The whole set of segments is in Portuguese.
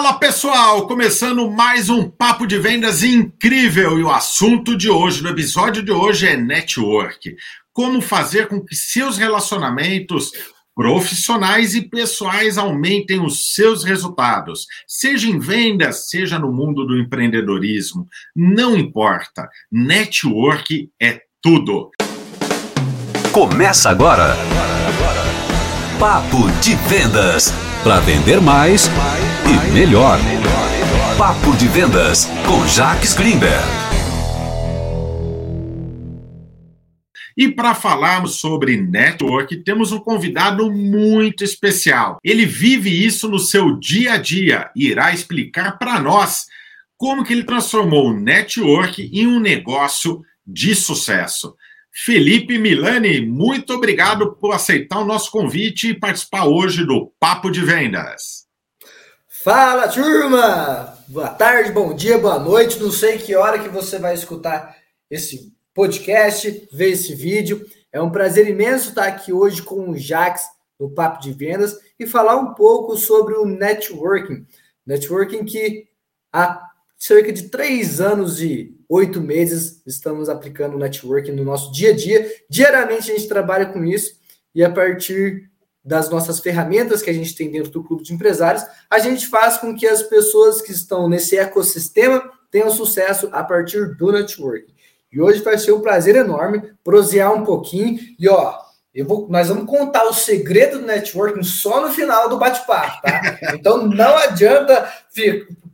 Fala pessoal, começando mais um papo de vendas incrível e o assunto de hoje, no episódio de hoje é network. Como fazer com que seus relacionamentos profissionais e pessoais aumentem os seus resultados, seja em vendas, seja no mundo do empreendedorismo, não importa. Network é tudo. Começa agora. Papo de vendas para vender mais e melhor. Papo de Vendas com Jacques Greenberg. E para falarmos sobre network, temos um convidado muito especial. Ele vive isso no seu dia a dia e irá explicar para nós como que ele transformou o network em um negócio de sucesso. Felipe Milani, muito obrigado por aceitar o nosso convite e participar hoje do Papo de Vendas. Fala, turma! Boa tarde, bom dia, boa noite. Não sei que hora que você vai escutar esse podcast, ver esse vídeo. É um prazer imenso estar aqui hoje com o Jax no Papo de Vendas e falar um pouco sobre o networking. Networking que há cerca de três anos e oito meses estamos aplicando networking no nosso dia a dia. Diariamente a gente trabalha com isso e a partir das nossas ferramentas que a gente tem dentro do clube de empresários, a gente faz com que as pessoas que estão nesse ecossistema tenham sucesso a partir do networking. E hoje vai ser um prazer enorme prosear um pouquinho e ó, eu vou, nós vamos contar o segredo do networking só no final do bate-papo, tá? Então não adianta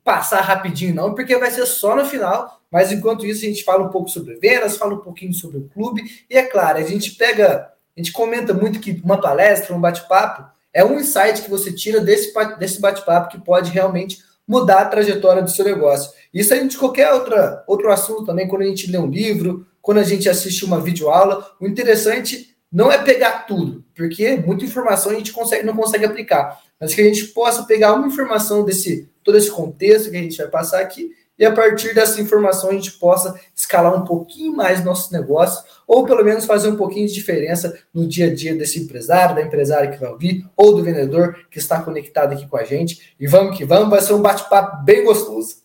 passar rapidinho, não, porque vai ser só no final. Mas enquanto isso, a gente fala um pouco sobre vendas, fala um pouquinho sobre o clube. E é claro, a gente pega, a gente comenta muito que uma palestra, um bate-papo, é um insight que você tira desse, desse bate-papo que pode realmente mudar a trajetória do seu negócio. Isso a gente, qualquer outra, outro assunto também, quando a gente lê um livro, quando a gente assiste uma videoaula, o interessante não é pegar tudo, porque muita informação a gente consegue, não consegue aplicar, mas que a gente possa pegar uma informação desse todo esse contexto que a gente vai passar aqui e a partir dessa informação a gente possa escalar um pouquinho mais nosso negócio ou pelo menos fazer um pouquinho de diferença no dia a dia desse empresário, da empresária que vai ouvir ou do vendedor que está conectado aqui com a gente. E vamos que vamos, vai ser um bate-papo bem gostoso.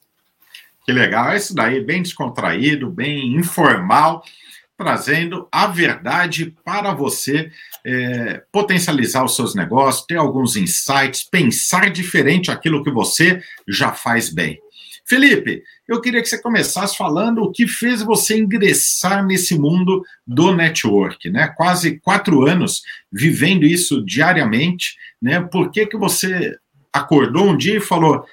Que legal, é isso daí, bem descontraído, bem informal trazendo a verdade para você é, potencializar os seus negócios, ter alguns insights, pensar diferente aquilo que você já faz bem. Felipe, eu queria que você começasse falando o que fez você ingressar nesse mundo do network, né? Quase quatro anos vivendo isso diariamente, né? Por que, que você acordou um dia e falou: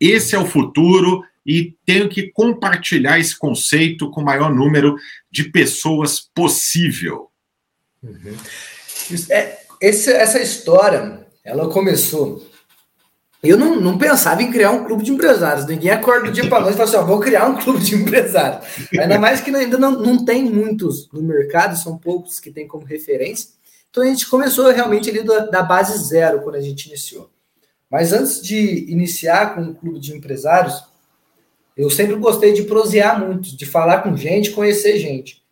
esse é o futuro, e tenho que compartilhar esse conceito com o maior número de pessoas possível. Uhum. É, esse, essa história, ela começou. Eu não, não, pensava em criar um clube de empresários. Ninguém acorda do dia para noite e fala assim: ó, vou criar um clube de empresários. Ainda mais que ainda não, não tem muitos no mercado, são poucos que tem como referência. Então a gente começou realmente ali da, da base zero quando a gente iniciou. Mas antes de iniciar com o clube de empresários, eu sempre gostei de prosear muito, de falar com gente, conhecer gente.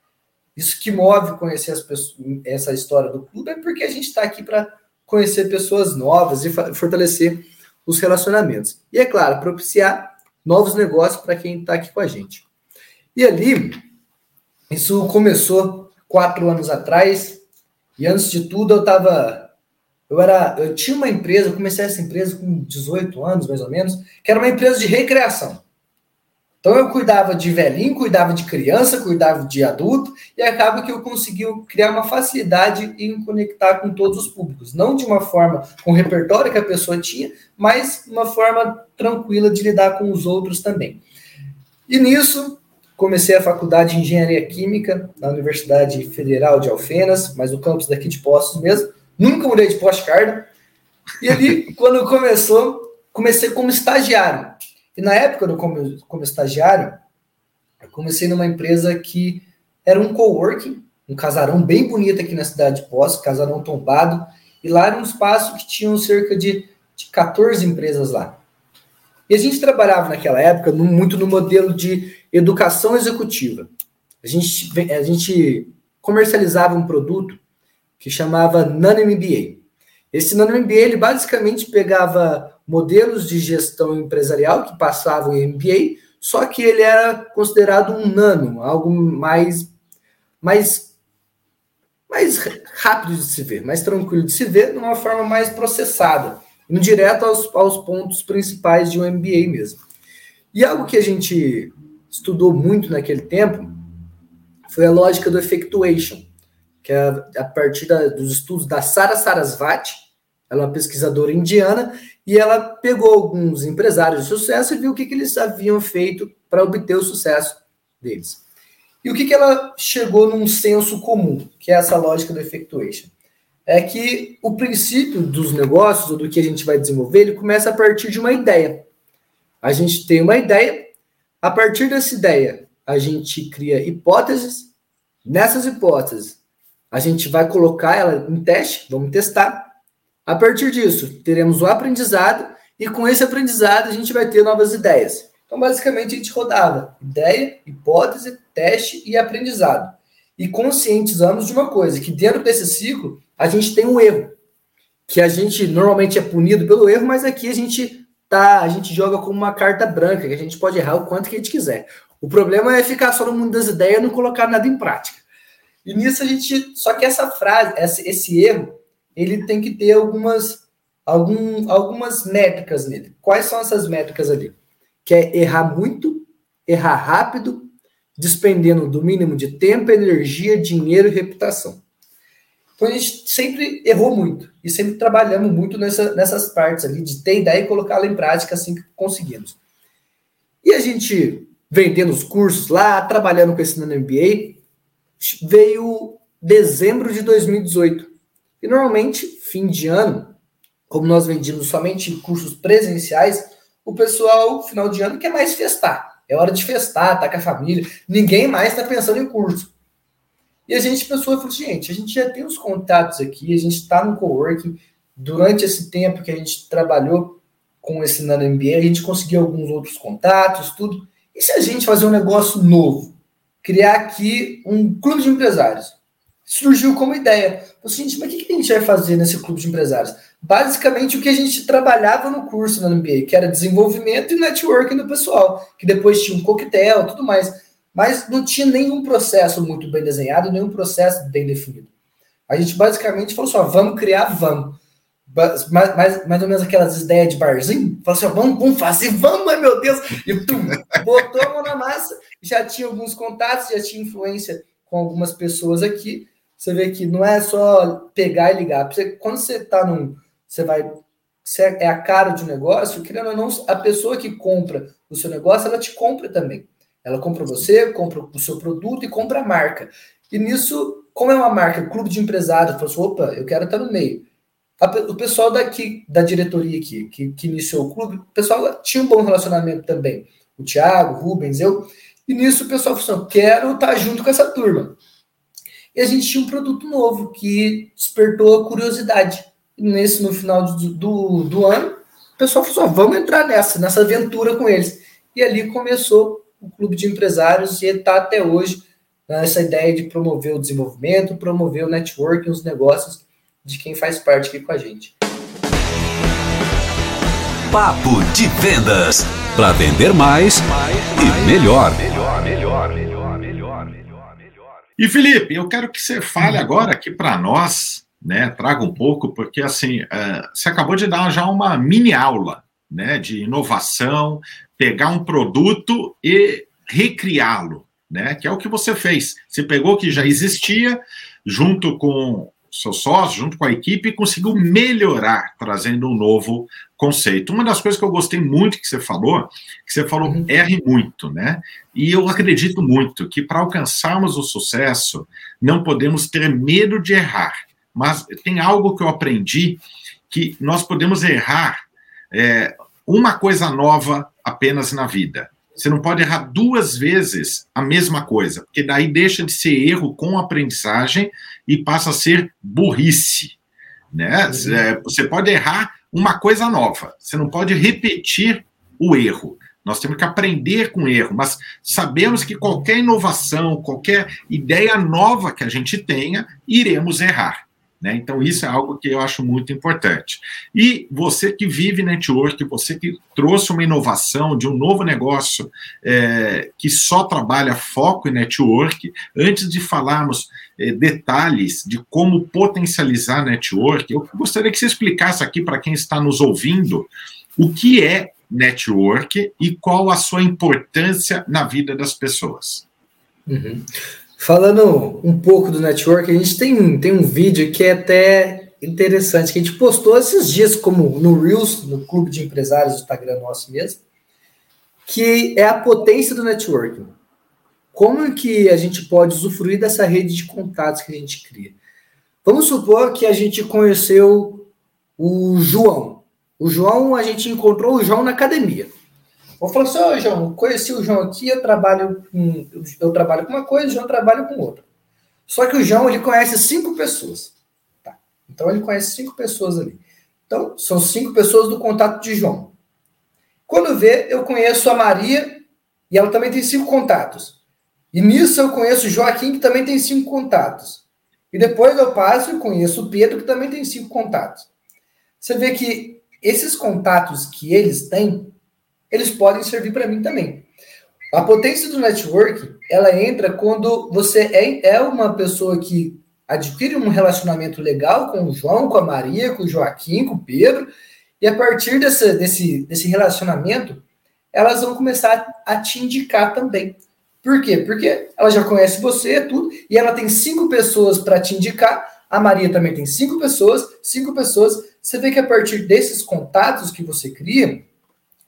Isso que move conhecer as pessoas, essa história do clube é porque a gente está aqui para conhecer pessoas novas e fortalecer os relacionamentos. E é claro, propiciar novos negócios para quem está aqui com a gente. E ali, isso começou quatro anos atrás. E antes de tudo, eu estava eu era, eu tinha uma empresa, eu comecei essa empresa com 18 anos, mais ou menos, que era uma empresa de recreação. Então eu cuidava de velhinho, cuidava de criança, cuidava de adulto, e acaba que eu consegui criar uma facilidade em conectar com todos os públicos. Não de uma forma com o repertório que a pessoa tinha, mas uma forma tranquila de lidar com os outros também. E nisso, comecei a faculdade de Engenharia Química na Universidade Federal de Alfenas, mas no campus daqui de Poços mesmo. Nunca mudei de pós-carga. E ali, quando começou, comecei como estagiário. E na época, do, como, como estagiário, eu comecei numa empresa que era um coworking, um casarão bem bonito aqui na cidade de Poços, casarão tombado, e lá era um espaço que tinham cerca de, de 14 empresas lá. E a gente trabalhava naquela época no, muito no modelo de educação executiva. A gente, a gente comercializava um produto que chamava Nano MBA. Esse Nano MBA, ele basicamente pegava modelos de gestão empresarial que passavam em MBA, só que ele era considerado um nano, algo mais, mais, mais rápido de se ver, mais tranquilo de se ver, de uma forma mais processada, indo direto aos, aos pontos principais de um MBA mesmo. E algo que a gente estudou muito naquele tempo foi a lógica do effectuation, que é a partir da, dos estudos da Sara Sarasvati, ela é uma pesquisadora indiana, e ela pegou alguns empresários de sucesso e viu o que, que eles haviam feito para obter o sucesso deles. E o que, que ela chegou num senso comum, que é essa lógica do effectuation? É que o princípio dos negócios, ou do que a gente vai desenvolver, ele começa a partir de uma ideia. A gente tem uma ideia, a partir dessa ideia, a gente cria hipóteses. Nessas hipóteses, a gente vai colocar ela em teste, vamos testar. A partir disso, teremos o aprendizado e com esse aprendizado a gente vai ter novas ideias. Então, basicamente, a gente rodava ideia, hipótese, teste e aprendizado. E conscientizamos de uma coisa, que dentro desse ciclo a gente tem um erro, que a gente normalmente é punido pelo erro, mas aqui a gente tá, a gente joga como uma carta branca, que a gente pode errar o quanto que a gente quiser. O problema é ficar só no mundo das ideias e não colocar nada em prática. E nisso a gente. Só que essa frase, esse, esse erro, ele tem que ter algumas, algum, algumas métricas nele. Quais são essas métricas ali? Que é errar muito, errar rápido, despendendo do mínimo de tempo, energia, dinheiro e reputação. Então a gente sempre errou muito e sempre trabalhamos muito nessa, nessas partes ali de ter ideia e colocá-la em prática assim que conseguimos. E a gente vendendo os cursos lá, trabalhando com esse MBA, veio dezembro de 2018. E normalmente, fim de ano, como nós vendíamos somente cursos presenciais, o pessoal, final de ano, quer mais festar. É hora de festar, tá com a família. Ninguém mais está pensando em curso. E a gente pensou e falou: gente, a gente já tem os contatos aqui, a gente está no coworking. Durante esse tempo que a gente trabalhou com esse Nano MBA, a gente conseguiu alguns outros contatos, tudo. E se a gente fazer um negócio novo? criar aqui um clube de empresários. Surgiu como ideia. Assim, gente, mas o que a gente vai fazer nesse clube de empresários? Basicamente o que a gente trabalhava no curso na MBA, que era desenvolvimento e networking do pessoal, que depois tinha um coquetel, tudo mais. Mas não tinha nenhum processo muito bem desenhado, nenhum processo bem definido. A gente basicamente falou assim: vamos criar, vamos. Mais, mais, mais ou menos aquelas ideias de barzinho. Falou assim: vamos, vamos fazer, vamos, meu Deus. E tum, botou a mão na massa já tinha alguns contatos, já tinha influência com algumas pessoas aqui. Você vê que não é só pegar e ligar. Você, quando você está num. Você vai. Você é a cara de um negócio, querendo ou não, a pessoa que compra o seu negócio, ela te compra também. Ela compra você, compra o seu produto e compra a marca. E nisso, como é uma marca, clube de empresários, falou assim, opa, eu quero estar no meio. o pessoal daqui, da diretoria aqui, que, que iniciou o clube, o pessoal tinha um bom relacionamento também. O Thiago, o Rubens, eu. E nisso o pessoal falou assim: quero estar junto com essa turma. E a gente tinha um produto novo que despertou a curiosidade. E nesse, no final do, do, do ano, o pessoal falou assim: vamos entrar nessa, nessa aventura com eles. E ali começou o clube de empresários e está até hoje nessa ideia de promover o desenvolvimento, promover o networking, os negócios de quem faz parte aqui com a gente. Papo de Vendas. Para vender mais e melhor. E Felipe, eu quero que você fale agora aqui para nós, né? Traga um pouco, porque assim, uh, você acabou de dar já uma mini aula, né? De inovação, pegar um produto e recriá-lo, né? Que é o que você fez. Você pegou o que já existia, junto com seu sócio, junto com a equipe, conseguiu melhorar, trazendo um novo conceito. Uma das coisas que eu gostei muito que você falou, que você falou uhum. erre muito, né? E eu acredito muito que para alcançarmos o sucesso, não podemos ter medo de errar. Mas tem algo que eu aprendi que nós podemos errar é, uma coisa nova apenas na vida. Você não pode errar duas vezes a mesma coisa, porque daí deixa de ser erro com aprendizagem e passa a ser burrice. Né? Uhum. É, você pode errar uma coisa nova, você não pode repetir o erro. Nós temos que aprender com o erro, mas sabemos que qualquer inovação, qualquer ideia nova que a gente tenha, iremos errar. Né? Então, isso é algo que eu acho muito importante. E você que vive network, você que trouxe uma inovação de um novo negócio é, que só trabalha foco em network, antes de falarmos é, detalhes de como potencializar network, eu gostaria que você explicasse aqui para quem está nos ouvindo o que é network e qual a sua importância na vida das pessoas. Uhum. Falando um pouco do network, a gente tem, tem um vídeo que é até interessante, que a gente postou esses dias, como no Reels, no Clube de Empresários do Instagram nosso mesmo, que é a potência do networking. Como que a gente pode usufruir dessa rede de contatos que a gente cria? Vamos supor que a gente conheceu o João. O João, a gente encontrou o João na academia. Vou falar assim, ô João, conheci o João aqui, eu trabalho com, eu trabalho com uma coisa, o João trabalha com outra. Só que o João, ele conhece cinco pessoas. Tá? Então, ele conhece cinco pessoas ali. Então, são cinco pessoas do contato de João. Quando vê, eu conheço a Maria e ela também tem cinco contatos. E nisso eu conheço o Joaquim, que também tem cinco contatos. E depois eu passo e conheço o Pedro, que também tem cinco contatos. Você vê que esses contatos que eles têm eles podem servir para mim também. A potência do network, ela entra quando você é, é uma pessoa que adquire um relacionamento legal com o João, com a Maria, com o Joaquim, com o Pedro, e a partir desse, desse, desse relacionamento, elas vão começar a te indicar também. Por quê? Porque ela já conhece você, tudo, e ela tem cinco pessoas para te indicar. A Maria também tem cinco pessoas, cinco pessoas. Você vê que a partir desses contatos que você cria,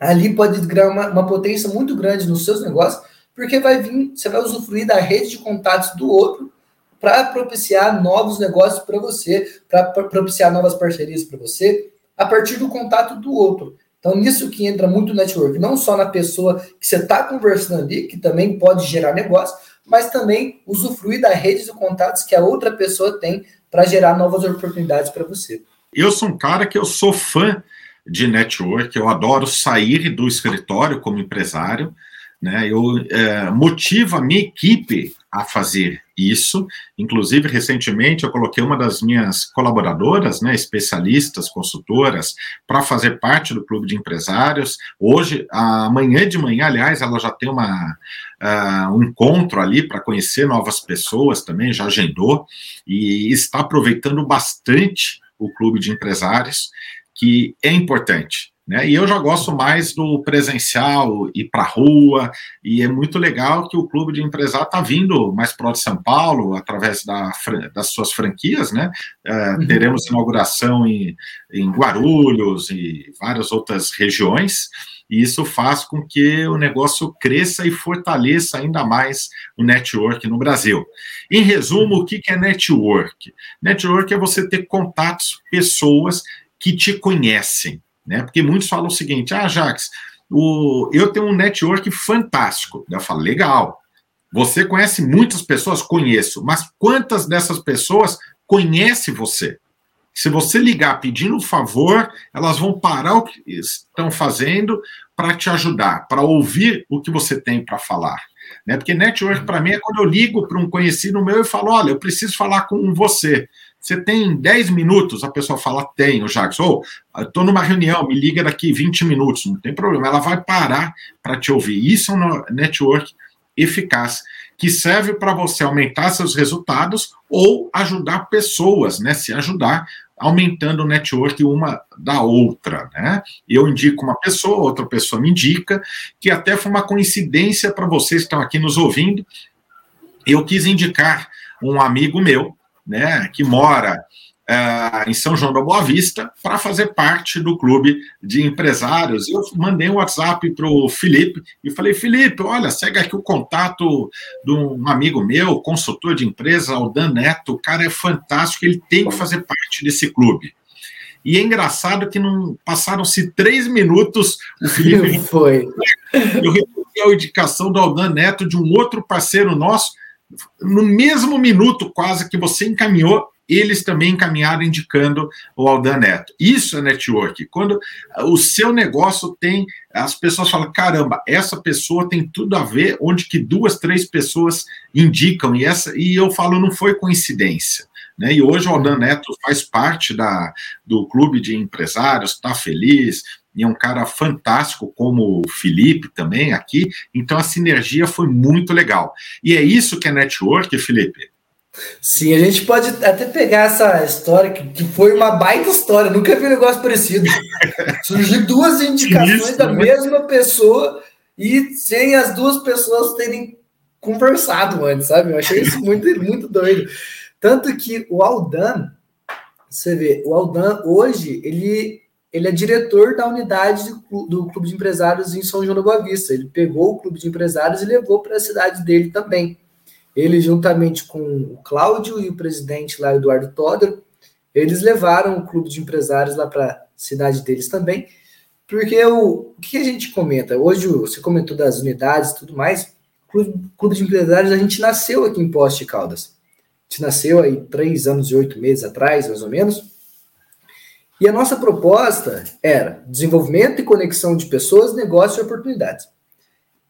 ali pode criar uma, uma potência muito grande nos seus negócios, porque vai vir, você vai usufruir da rede de contatos do outro para propiciar novos negócios para você, para propiciar novas parcerias para você, a partir do contato do outro. Então, nisso que entra muito o network, não só na pessoa que você está conversando ali, que também pode gerar negócio, mas também usufruir da rede de contatos que a outra pessoa tem para gerar novas oportunidades para você. Eu sou um cara que eu sou fã de network, eu adoro sair do escritório como empresário, né? Eu é, motivo a minha equipe a fazer isso. Inclusive, recentemente, eu coloquei uma das minhas colaboradoras, né, especialistas, consultoras, para fazer parte do clube de empresários. Hoje, amanhã de manhã, aliás, ela já tem uma, uh, um encontro ali para conhecer novas pessoas também, já agendou, e está aproveitando bastante o clube de empresários que é importante. Né? E eu já gosto mais do presencial, ir para a rua, e é muito legal que o clube de empresário está vindo mais para de São Paulo, através da, das suas franquias, né? É, uhum. Teremos inauguração em, em Guarulhos e várias outras regiões, e isso faz com que o negócio cresça e fortaleça ainda mais o network no Brasil. Em resumo, o que é network? Network é você ter contatos, pessoas que te conhecem, né? Porque muitos falam o seguinte: ah, Jax, o, eu tenho um network fantástico. Eu falo, legal. Você conhece muitas pessoas? Conheço. Mas quantas dessas pessoas conhecem você? Se você ligar pedindo um favor, elas vão parar o que estão fazendo para te ajudar, para ouvir o que você tem para falar. Né? Porque network, para mim, é quando eu ligo para um conhecido meu e falo: olha, eu preciso falar com você. Você tem 10 minutos? A pessoa fala, tenho, Jackson. Ou, oh, estou numa reunião, me liga daqui 20 minutos. Não tem problema, ela vai parar para te ouvir. Isso é um network eficaz, que serve para você aumentar seus resultados ou ajudar pessoas, né? Se ajudar, aumentando o network uma da outra, né? Eu indico uma pessoa, outra pessoa me indica, que até foi uma coincidência para vocês que estão aqui nos ouvindo. Eu quis indicar um amigo meu, né, que mora uh, em São João da Boa Vista, para fazer parte do clube de empresários. Eu mandei um WhatsApp para o Felipe e falei: Felipe, olha, segue aqui o contato de um amigo meu, consultor de empresa, o Dan Neto. O cara é fantástico, ele tem que fazer parte desse clube. E é engraçado que não passaram-se três minutos, o Felipe foi. Eu recebi a indicação do Aldan Neto de um outro parceiro nosso no mesmo minuto quase que você encaminhou, eles também encaminharam indicando o Aldan Neto. Isso é network. Quando o seu negócio tem, as pessoas falam, caramba, essa pessoa tem tudo a ver, onde que duas, três pessoas indicam, e, essa, e eu falo, não foi coincidência. né? E hoje o Aldan Neto faz parte da, do clube de empresários, está feliz, e é um cara fantástico, como o Felipe também aqui. Então a sinergia foi muito legal. E é isso que é network, Felipe. Sim, a gente pode até pegar essa história, que, que foi uma baita história, nunca vi um negócio parecido. Surgiu duas indicações isso, da né? mesma pessoa e sem as duas pessoas terem conversado antes, sabe? Eu achei isso muito, muito doido. Tanto que o Aldan, você vê, o Aldan hoje, ele, ele é diretor da unidade do, Clube de Empresários em São João da Boa Vista. Ele pegou o Clube de Empresários e levou para a cidade dele também. Ele, juntamente com o Cláudio e o presidente lá, Eduardo Toder, eles levaram o clube de empresários lá para a cidade deles também, porque o, o que a gente comenta? Hoje você comentou das unidades e tudo mais, clube, clube de empresários, a gente nasceu aqui em Poste Caldas. A gente nasceu aí três anos e oito meses atrás, mais ou menos, e a nossa proposta era desenvolvimento e conexão de pessoas, negócios e oportunidades.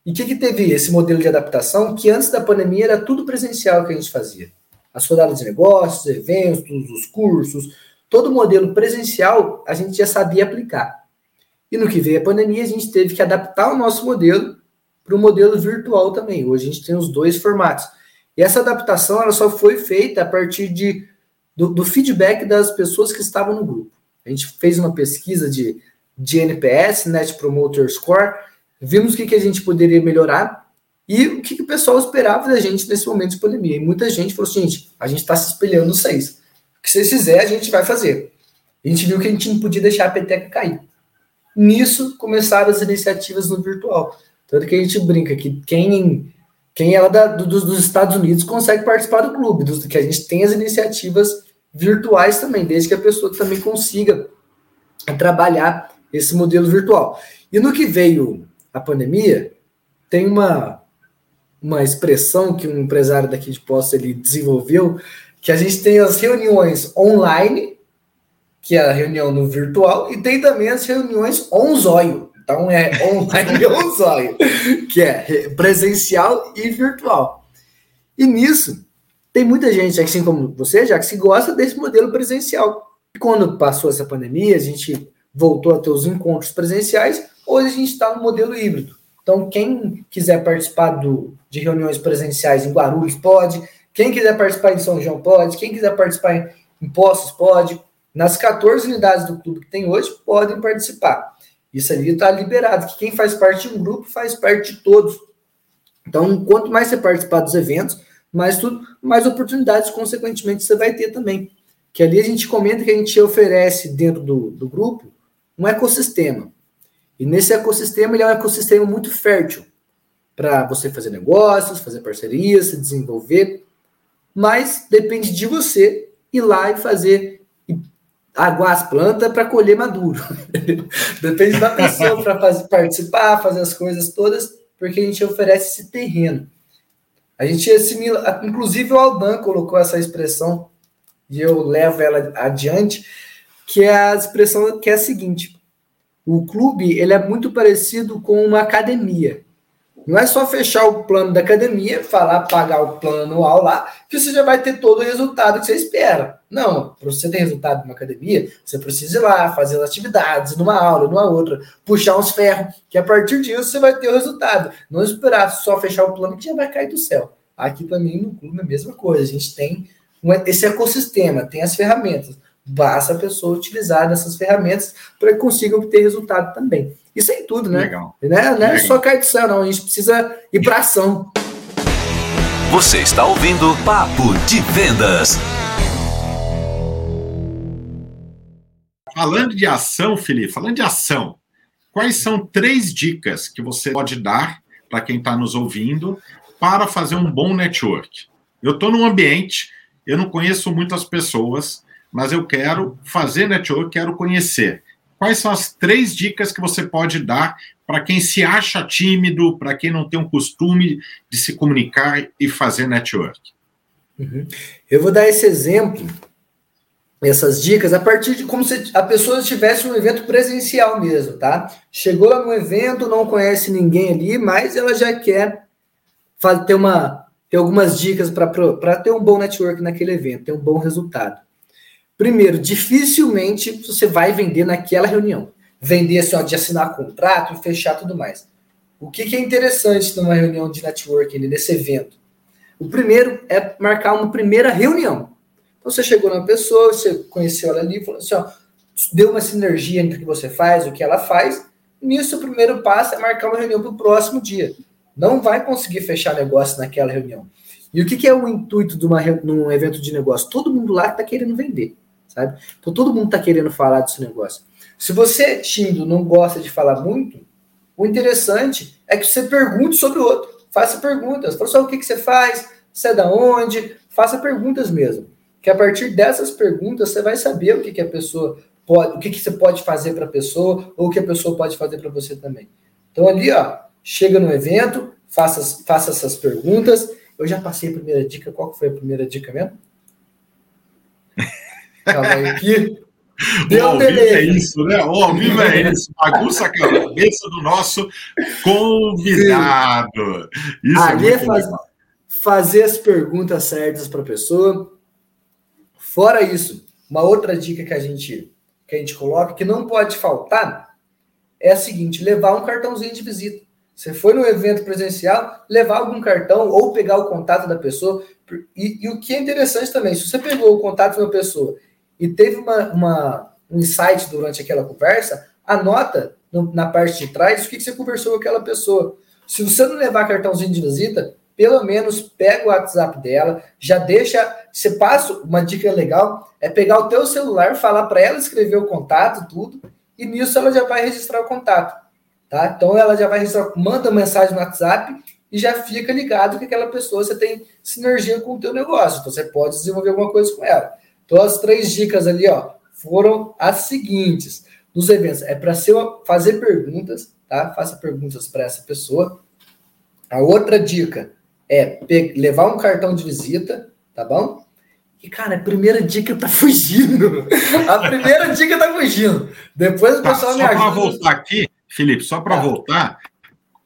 E o que, que teve esse modelo de adaptação? Que antes da pandemia era tudo presencial que a gente fazia. As rodadas de negócios, eventos, os cursos, todo o modelo presencial a gente já sabia aplicar. E no que veio a pandemia, a gente teve que adaptar o nosso modelo para o modelo virtual também. Hoje a gente tem os dois formatos. E essa adaptação ela só foi feita a partir de, do, do feedback das pessoas que estavam no grupo. A gente fez uma pesquisa de, de NPS, Net Promoter Score, vimos o que, que a gente poderia melhorar e o que, que o pessoal esperava da gente nesse momento de pandemia. E muita gente falou assim, gente, a gente está se espelhando nos seis. O que vocês fizerem, a gente vai fazer. A gente viu que a gente não podia deixar a peteca cair. Nisso começaram as iniciativas no virtual. Tanto que a gente brinca que quem, quem é da, do, dos Estados Unidos consegue participar do clube, dos, que a gente tem as iniciativas virtuais também, desde que a pessoa também consiga trabalhar esse modelo virtual. E no que veio a pandemia, tem uma, uma expressão que um empresário daqui de Poço ele desenvolveu, que a gente tem as reuniões online, que é a reunião no virtual, e tem também as reuniões on zóio. Então é online on zóio, que é presencial e virtual. E nisso, tem muita gente, assim como você, já que se gosta desse modelo presencial. Quando passou essa pandemia, a gente voltou a ter os encontros presenciais, Hoje a gente está no modelo híbrido. Então, quem quiser participar do, de reuniões presenciais em Guarulhos pode, quem quiser participar em São João pode, quem quiser participar em, em Poços pode. Nas 14 unidades do clube que tem hoje, podem participar. Isso ali está liberado, que quem faz parte de um grupo faz parte de todos. Então, quanto mais você participar dos eventos, mais, tudo, mais oportunidades, consequentemente, você vai ter também. Que ali a gente comenta que a gente oferece dentro do, do grupo um ecossistema. E nesse ecossistema, ele é um ecossistema muito fértil para você fazer negócios, fazer parcerias, se desenvolver. Mas depende de você ir lá e fazer e aguar as plantas para colher maduro. depende da pessoa para participar, fazer as coisas todas, porque a gente oferece esse terreno. A gente assimila, inclusive o Alban colocou essa expressão, e eu levo ela adiante, que é a expressão que é a seguinte: o clube ele é muito parecido com uma academia. Não é só fechar o plano da academia, falar, pagar o plano anual lá, que você já vai ter todo o resultado que você espera. Não, para você ter resultado numa academia, você precisa ir lá, fazer as atividades, numa aula, numa outra, puxar uns ferros, que a partir disso você vai ter o resultado. Não esperar só fechar o plano que já vai cair do céu. Aqui também no clube é a mesma coisa. A gente tem esse ecossistema, tem as ferramentas. Basta a pessoa utilizar dessas ferramentas para que consiga obter resultado também. Isso é em tudo, né? Legal. Não é, não é só cair do céu, não. A gente precisa ir para ação. Você está ouvindo Papo de Vendas. Falando de ação, Felipe, falando de ação, quais são três dicas que você pode dar para quem está nos ouvindo para fazer um bom network? Eu estou num ambiente, eu não conheço muitas pessoas, mas eu quero fazer network, quero conhecer. Quais são as três dicas que você pode dar para quem se acha tímido, para quem não tem o costume de se comunicar e fazer network? Uhum. Eu vou dar esse exemplo, essas dicas, a partir de como se a pessoa estivesse um evento presencial mesmo, tá? Chegou no evento, não conhece ninguém ali, mas ela já quer ter uma tem algumas dicas para ter um bom network naquele evento, ter um bom resultado. Primeiro, dificilmente você vai vender naquela reunião. Vender assim, ó, de assinar contrato e fechar tudo mais. O que, que é interessante numa reunião de networking, nesse evento? O primeiro é marcar uma primeira reunião. Então você chegou na pessoa, você conheceu ela ali, falou assim, ó, deu uma sinergia entre o que você faz, o que ela faz. Nisso, o primeiro passo é marcar uma reunião para o próximo dia. Não vai conseguir fechar negócio naquela reunião. E o que, que é o intuito de uma, num evento de negócio? Todo mundo lá está querendo vender, sabe? Então todo mundo está querendo falar desse negócio. Se você, Tindo, não gosta de falar muito, o interessante é que você pergunte sobre o outro. Faça perguntas. Fala só o que, que você faz, você é da onde, faça perguntas mesmo. Que a partir dessas perguntas você vai saber o que, que a pessoa pode, o que, que você pode fazer para a pessoa, ou o que a pessoa pode fazer para você também. Então ali, ó, chega no evento, faça, faça essas perguntas. Eu já passei a primeira dica. Qual foi a primeira dica mesmo? Calma aí aqui. Deu o ao vivo é isso, né? O ao vivo é isso. Bagunça a cabeça do nosso convidado. Isso Ali é, é faz, fazer as perguntas certas para a pessoa. Fora isso, uma outra dica que a gente que a gente coloca que não pode faltar é a seguinte: levar um cartãozinho de visita. Você foi no evento presencial, levar algum cartão ou pegar o contato da pessoa. E, e o que é interessante também, se você pegou o contato de uma pessoa e teve uma, uma, um insight durante aquela conversa, anota no, na parte de trás o que, que você conversou com aquela pessoa. Se você não levar cartãozinho de visita, pelo menos pega o WhatsApp dela, já deixa, você passa, uma dica legal é pegar o teu celular, falar para ela escrever o contato, tudo, e nisso ela já vai registrar o contato, tá? Então ela já vai registrar, manda mensagem no WhatsApp e já fica ligado que aquela pessoa você tem sinergia com o teu negócio, então você pode desenvolver alguma coisa com ela. Então, as três dicas ali, ó, foram as seguintes. Nos eventos, é para fazer perguntas, tá? Faça perguntas para essa pessoa. A outra dica é levar um cartão de visita, tá bom? E, cara, a primeira dica tá fugindo. A primeira dica tá fugindo. Depois o tá, pessoal me ajuda. Só para voltar aqui, Felipe, só para tá. voltar,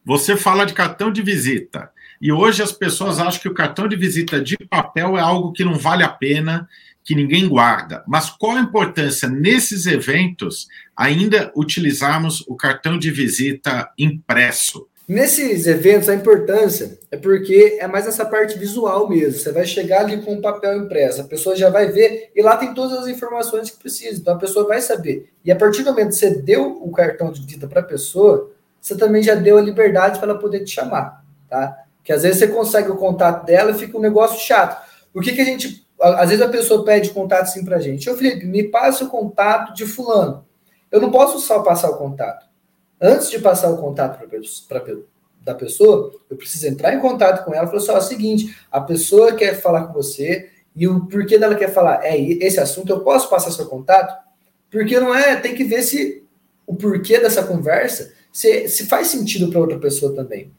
você fala de cartão de visita. E hoje as pessoas acham que o cartão de visita de papel é algo que não vale a pena que ninguém guarda. Mas qual a importância nesses eventos ainda utilizarmos o cartão de visita impresso? Nesses eventos, a importância é porque é mais essa parte visual mesmo. Você vai chegar ali com um papel impresso, a pessoa já vai ver e lá tem todas as informações que precisa. Então a pessoa vai saber. E a partir do momento que você deu o cartão de visita para a pessoa, você também já deu a liberdade para ela poder te chamar, tá? Que às vezes você consegue o contato dela e fica um negócio chato. O que, que a gente às vezes a pessoa pede contato assim pra gente. Ô Felipe, me passe o contato de fulano. Eu não posso só passar o contato. Antes de passar o contato para da pessoa, eu preciso entrar em contato com ela e falar só assim, é o seguinte, a pessoa quer falar com você e o porquê dela quer falar é esse assunto, eu posso passar seu contato? Porque não é, tem que ver se o porquê dessa conversa se, se faz sentido para outra pessoa também.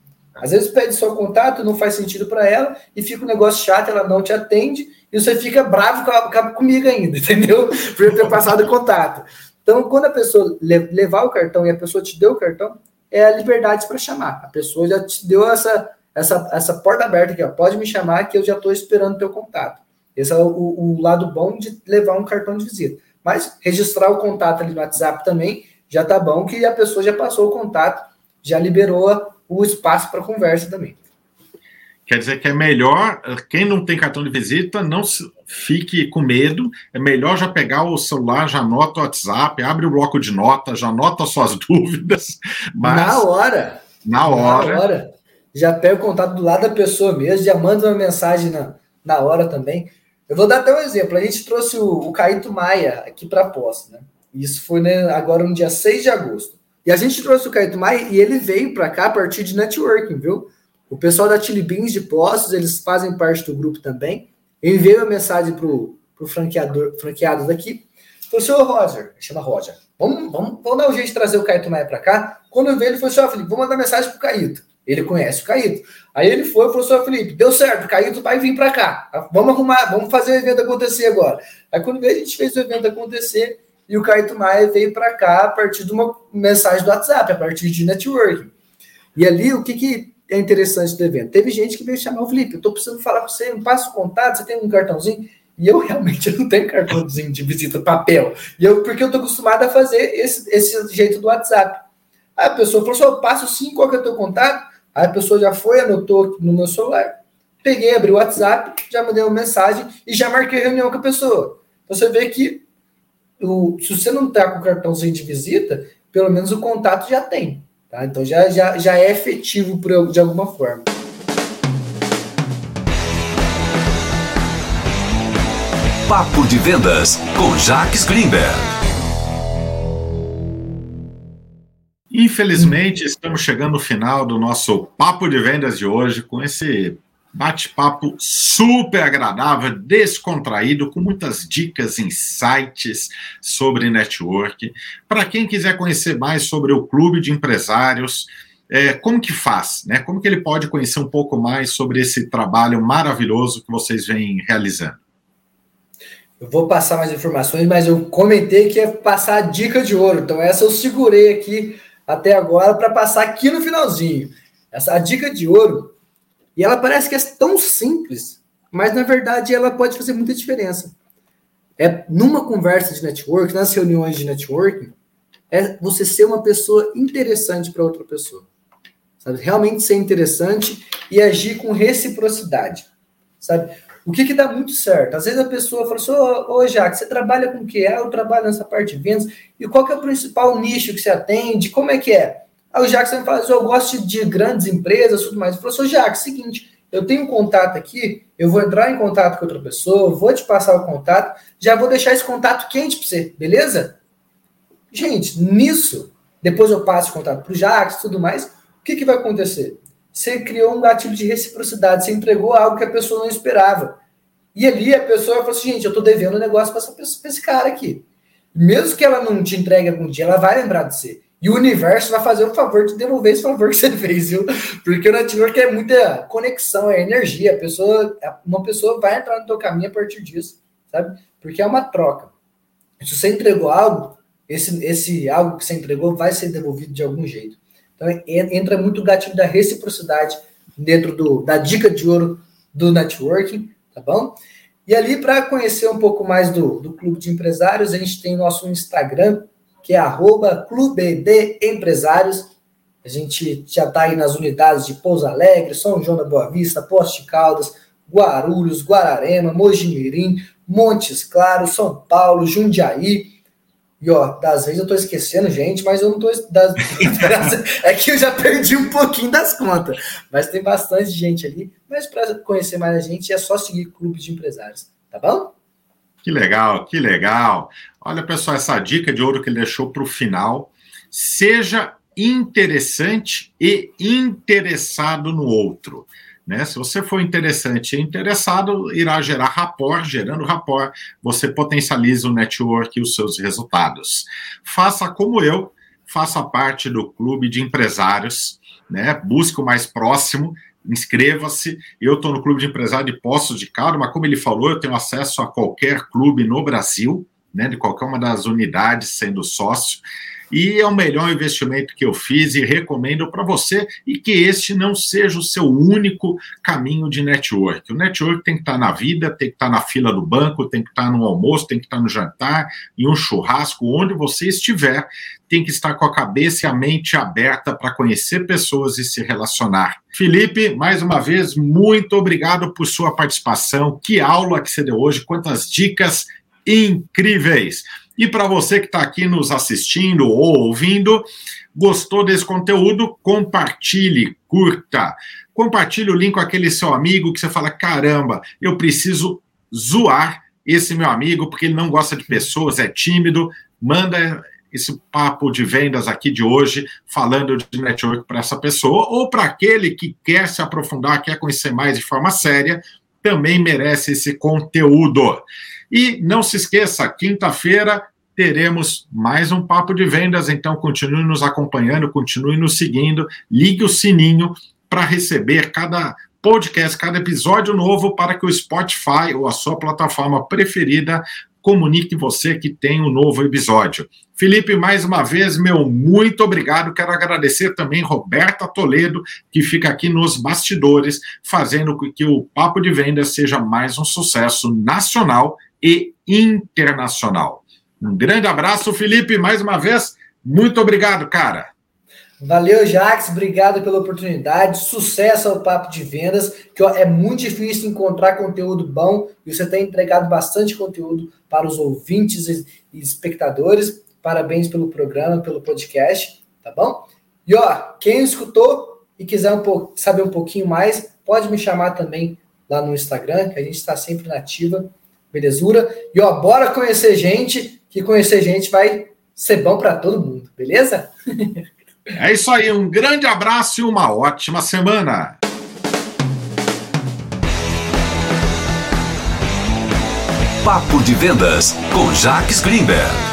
Às vezes pede seu contato, não faz sentido para ela e fica um negócio chato, ela não te atende e você fica bravo com, comigo ainda, entendeu? Por eu ter passado o contato. Então, quando a pessoa levar o cartão e a pessoa te deu o cartão, é a liberdade para chamar. A pessoa já te deu essa, essa, essa porta aberta aqui, ó. pode me chamar que eu já estou esperando teu contato. Esse é o, o, lado bom de levar um cartão de visita. Mas registrar o contato ali no WhatsApp também já tá bom, que a pessoa já passou o contato, já liberou o espaço para conversa também. Quer dizer que é melhor, quem não tem cartão de visita, não fique com medo. É melhor já pegar o celular, já anota o WhatsApp, abre o bloco de notas, já anota suas dúvidas. Na hora. Na hora. Na hora. Já pega o contato do lado da pessoa mesmo, já manda uma mensagem na, na hora também. Eu vou dar até um exemplo. A gente trouxe o, o Caíto Maia aqui para a posse, né? Isso foi né, agora no dia 6 de agosto. E a gente trouxe o Caíto Maia e ele veio para cá a partir de networking, viu? O pessoal da Chili Beans de Postos, eles fazem parte do grupo também. Eu enviei uma mensagem para o franqueador, franqueado daqui. Falei, senhor Roger, chama Roger, vamos, vamos, vamos dar um jeito de trazer o Caíto Maia para cá. Quando eu vi ele, falou assim, ó, Felipe, vou mandar mensagem pro Caíto. Ele conhece o Caíto. Aí ele foi e falou, senhor Felipe, deu certo, o Caíto vai vir para cá. Vamos arrumar, vamos fazer o evento acontecer agora. Aí quando veio, a gente fez o evento acontecer e o Caíto Maia veio para cá a partir de uma mensagem do WhatsApp, a partir de networking. E ali, o que que é interessante do evento? Teve gente que veio chamar o Felipe, eu estou precisando falar com você, eu passo o contato, você tem um cartãozinho? E eu realmente não tenho cartãozinho de visita papel. E eu, porque eu estou acostumado a fazer esse, esse jeito do WhatsApp. Aí a pessoa falou assim: eu passo sim, qual que é o teu contato? Aí a pessoa já foi, anotou no meu celular. Peguei, abri o WhatsApp, já mandei uma mensagem e já marquei reunião com a pessoa. Então você vê que o, se você não está com o cartãozinho de visita, pelo menos o contato já tem. Tá? Então já, já, já é efetivo por, de alguma forma. Papo de Vendas com Jacques Greenberg. Infelizmente, estamos chegando no final do nosso Papo de Vendas de hoje com esse bate-papo super agradável, descontraído, com muitas dicas, insights sobre network. Para quem quiser conhecer mais sobre o Clube de Empresários, é, como que faz? Né? Como que ele pode conhecer um pouco mais sobre esse trabalho maravilhoso que vocês vêm realizando? Eu vou passar mais informações, mas eu comentei que ia passar a dica de ouro. Então, essa eu segurei aqui até agora para passar aqui no finalzinho. Essa a dica de ouro. E ela parece que é tão simples, mas na verdade ela pode fazer muita diferença. É numa conversa de network, nas reuniões de networking, é você ser uma pessoa interessante para outra pessoa. Sabe? Realmente ser interessante e agir com reciprocidade. Sabe? O que, que dá muito certo? Às vezes a pessoa fala assim, ô, ô você trabalha com o quê? Ah, eu trabalho nessa parte de vendas. E qual que é o principal nicho que você atende? Como é que é? Aí o me fala assim, eu gosto de grandes empresas, tudo mais. Ele falou assim, Jacques, seguinte, eu tenho um contato aqui, eu vou entrar em contato com outra pessoa, vou te passar o contato, já vou deixar esse contato quente para você, beleza? Gente, nisso, depois eu passo o contato para o Jacques e tudo mais, o que, que vai acontecer? você criou um gatilho de reciprocidade, você entregou algo que a pessoa não esperava. E ali a pessoa falou assim: gente, eu estou devendo um negócio para esse cara aqui. Mesmo que ela não te entregue algum dia, ela vai lembrar de você. E o universo vai fazer o favor de devolver esse favor que você fez, viu? Porque o network é muita conexão, é energia. A pessoa, uma pessoa vai entrar no teu caminho a partir disso, sabe? Porque é uma troca. Se você entregou algo, esse, esse algo que você entregou vai ser devolvido de algum jeito. Então, entra muito o gatilho da reciprocidade dentro do, da dica de ouro do networking, tá bom? E ali, para conhecer um pouco mais do, do Clube de Empresários, a gente tem nosso Instagram, que é arroba Clube de Empresários. A gente já está aí nas unidades de Pouso Alegre, São João da Boa Vista, Poste Caldas, Guarulhos, Guararema, Mojimirim, Montes Claros, São Paulo, Jundiaí, e ó, das vezes eu tô esquecendo, gente, mas eu não tô. Das, é que eu já perdi um pouquinho das contas. Mas tem bastante gente ali. Mas para conhecer mais a gente, é só seguir clubes de empresários, tá bom? Que legal, que legal. Olha, pessoal, essa dica de ouro que ele deixou para o final. Seja interessante e interessado no outro. Né? Se você for interessante e interessado, irá gerar rapport, gerando rapport, você potencializa o network e os seus resultados. Faça como eu, faça parte do clube de empresários, né? busque o mais próximo, inscreva-se. Eu estou no clube de empresário de Poços de Caldas, mas como ele falou, eu tenho acesso a qualquer clube no Brasil, né? de qualquer uma das unidades sendo sócio e é o melhor investimento que eu fiz e recomendo para você e que este não seja o seu único caminho de network. O network tem que estar tá na vida, tem que estar tá na fila do banco, tem que estar tá no almoço, tem que estar no jantar, em um churrasco, onde você estiver, tem que estar com a cabeça e a mente aberta para conhecer pessoas e se relacionar. Felipe, mais uma vez, muito obrigado por sua participação. Que aula que você deu hoje, quantas dicas incríveis. E para você que está aqui nos assistindo ou ouvindo, gostou desse conteúdo, compartilhe, curta. Compartilhe o link com aquele seu amigo que você fala: caramba, eu preciso zoar esse meu amigo porque ele não gosta de pessoas, é tímido. Manda esse papo de vendas aqui de hoje, falando de network para essa pessoa, ou para aquele que quer se aprofundar, quer conhecer mais de forma séria, também merece esse conteúdo. E não se esqueça, quinta-feira teremos mais um papo de vendas, então continue nos acompanhando, continue nos seguindo, ligue o sininho para receber cada podcast, cada episódio novo para que o Spotify ou a sua plataforma preferida comunique você que tem um novo episódio. Felipe, mais uma vez, meu muito obrigado. Quero agradecer também Roberta Toledo, que fica aqui nos bastidores, fazendo com que o Papo de Vendas seja mais um sucesso nacional e internacional. Um grande abraço, Felipe, mais uma vez. Muito obrigado, cara. Valeu, Jax. Obrigado pela oportunidade. Sucesso ao Papo de Vendas, que ó, é muito difícil encontrar conteúdo bom e você tem entregado bastante conteúdo para os ouvintes e espectadores. Parabéns pelo programa, pelo podcast, tá bom? E ó, quem escutou e quiser um pouco, saber um pouquinho mais, pode me chamar também lá no Instagram, que a gente está sempre nativa, belezura? E ó, bora conhecer gente, que conhecer gente vai ser bom para todo mundo, beleza? É isso aí, um grande abraço e uma ótima semana. Papo de Vendas com Jacques Greenberg.